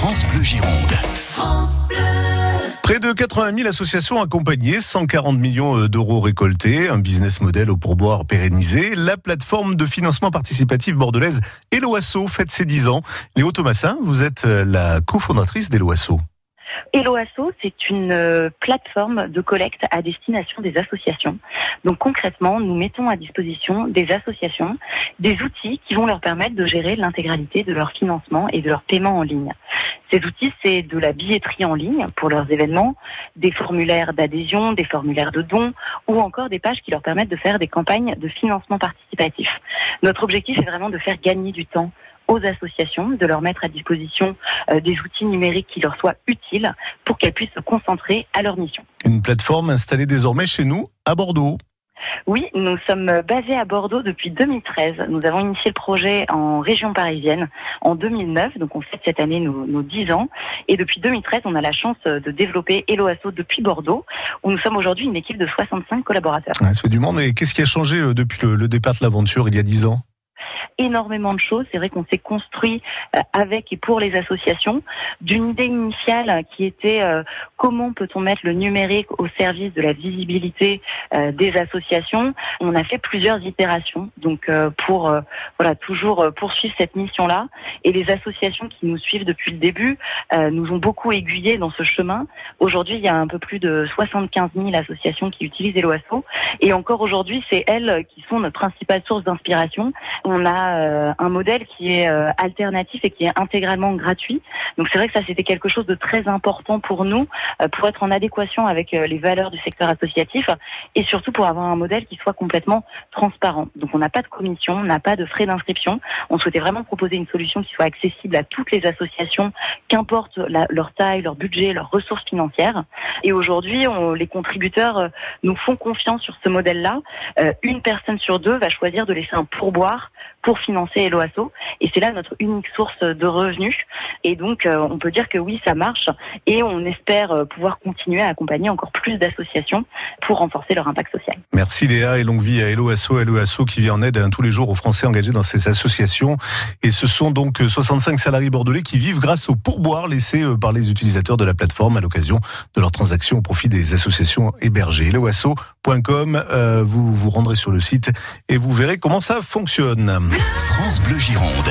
France Bleu Gironde. France Bleu. Près de 80 000 associations accompagnées, 140 millions d'euros récoltés, un business model au pourboire pérennisé. La plateforme de financement participatif bordelaise Eloasso fête ses 10 ans. Léo Thomasin, vous êtes la cofondatrice d'Eloasso. Eloasso, c'est une euh, plateforme de collecte à destination des associations. Donc concrètement, nous mettons à disposition des associations des outils qui vont leur permettre de gérer l'intégralité de leur financement et de leur paiement en ligne. Ces outils, c'est de la billetterie en ligne pour leurs événements, des formulaires d'adhésion, des formulaires de dons ou encore des pages qui leur permettent de faire des campagnes de financement participatif. Notre objectif est vraiment de faire gagner du temps aux associations, de leur mettre à disposition euh, des outils numériques qui leur soient utiles pour qu'elles puissent se concentrer à leur mission. Une plateforme installée désormais chez nous à Bordeaux. Oui, nous sommes basés à Bordeaux depuis 2013. Nous avons initié le projet en région parisienne en 2009, donc on fête cette année nos, nos 10 ans. Et depuis 2013, on a la chance de développer Hello depuis Bordeaux, où nous sommes aujourd'hui une équipe de 65 collaborateurs. ça fait du monde. Et qu'est-ce qui a changé euh, depuis le, le départ de l'aventure il y a 10 ans? Énormément de choses. C'est vrai qu'on s'est construit euh, avec et pour les associations d'une idée initiale qui était euh, comment peut-on mettre le numérique au service de la visibilité euh, des associations. On a fait plusieurs itérations donc pour voilà toujours poursuivre cette mission-là et les associations qui nous suivent depuis le début nous ont beaucoup aiguillés dans ce chemin. Aujourd'hui, il y a un peu plus de 75 000 associations qui utilisent Eloasso et encore aujourd'hui, c'est elles qui sont notre principale source d'inspiration. On a euh, un modèle qui est euh, alternatif et qui est intégralement gratuit. Donc c'est vrai que ça c'était quelque chose de très important pour nous, euh, pour être en adéquation avec les valeurs du secteur associatif et surtout pour avoir un modèle qui soit complètement transparent. Donc on n'a pas de commission, on n'a pas de frais d'inscription. On souhaitait vraiment proposer une solution qui soit accessible à toutes les associations, qu'importe leur taille, leur budget, leurs ressources financières. Et aujourd'hui, les contributeurs nous font confiance sur ce modèle-là. une personne sur deux va choisir de laisser un pourboire pour financer Eloasso. Et c'est là notre unique source de revenus. Et donc, euh, on peut dire que oui, ça marche. Et on espère euh, pouvoir continuer à accompagner encore plus d'associations pour renforcer leur impact social. Merci Léa et longue vie à Eloasso. Eloasso qui vient en aide hein, tous les jours aux Français engagés dans ces associations. Et ce sont donc 65 salariés bordelais qui vivent grâce aux pourboires laissés euh, par les utilisateurs de la plateforme à l'occasion de leurs transactions au profit des associations hébergées. Eloasso.com, vous vous rendrez sur le site et vous verrez comment ça fonctionne. France Bleu Gironde.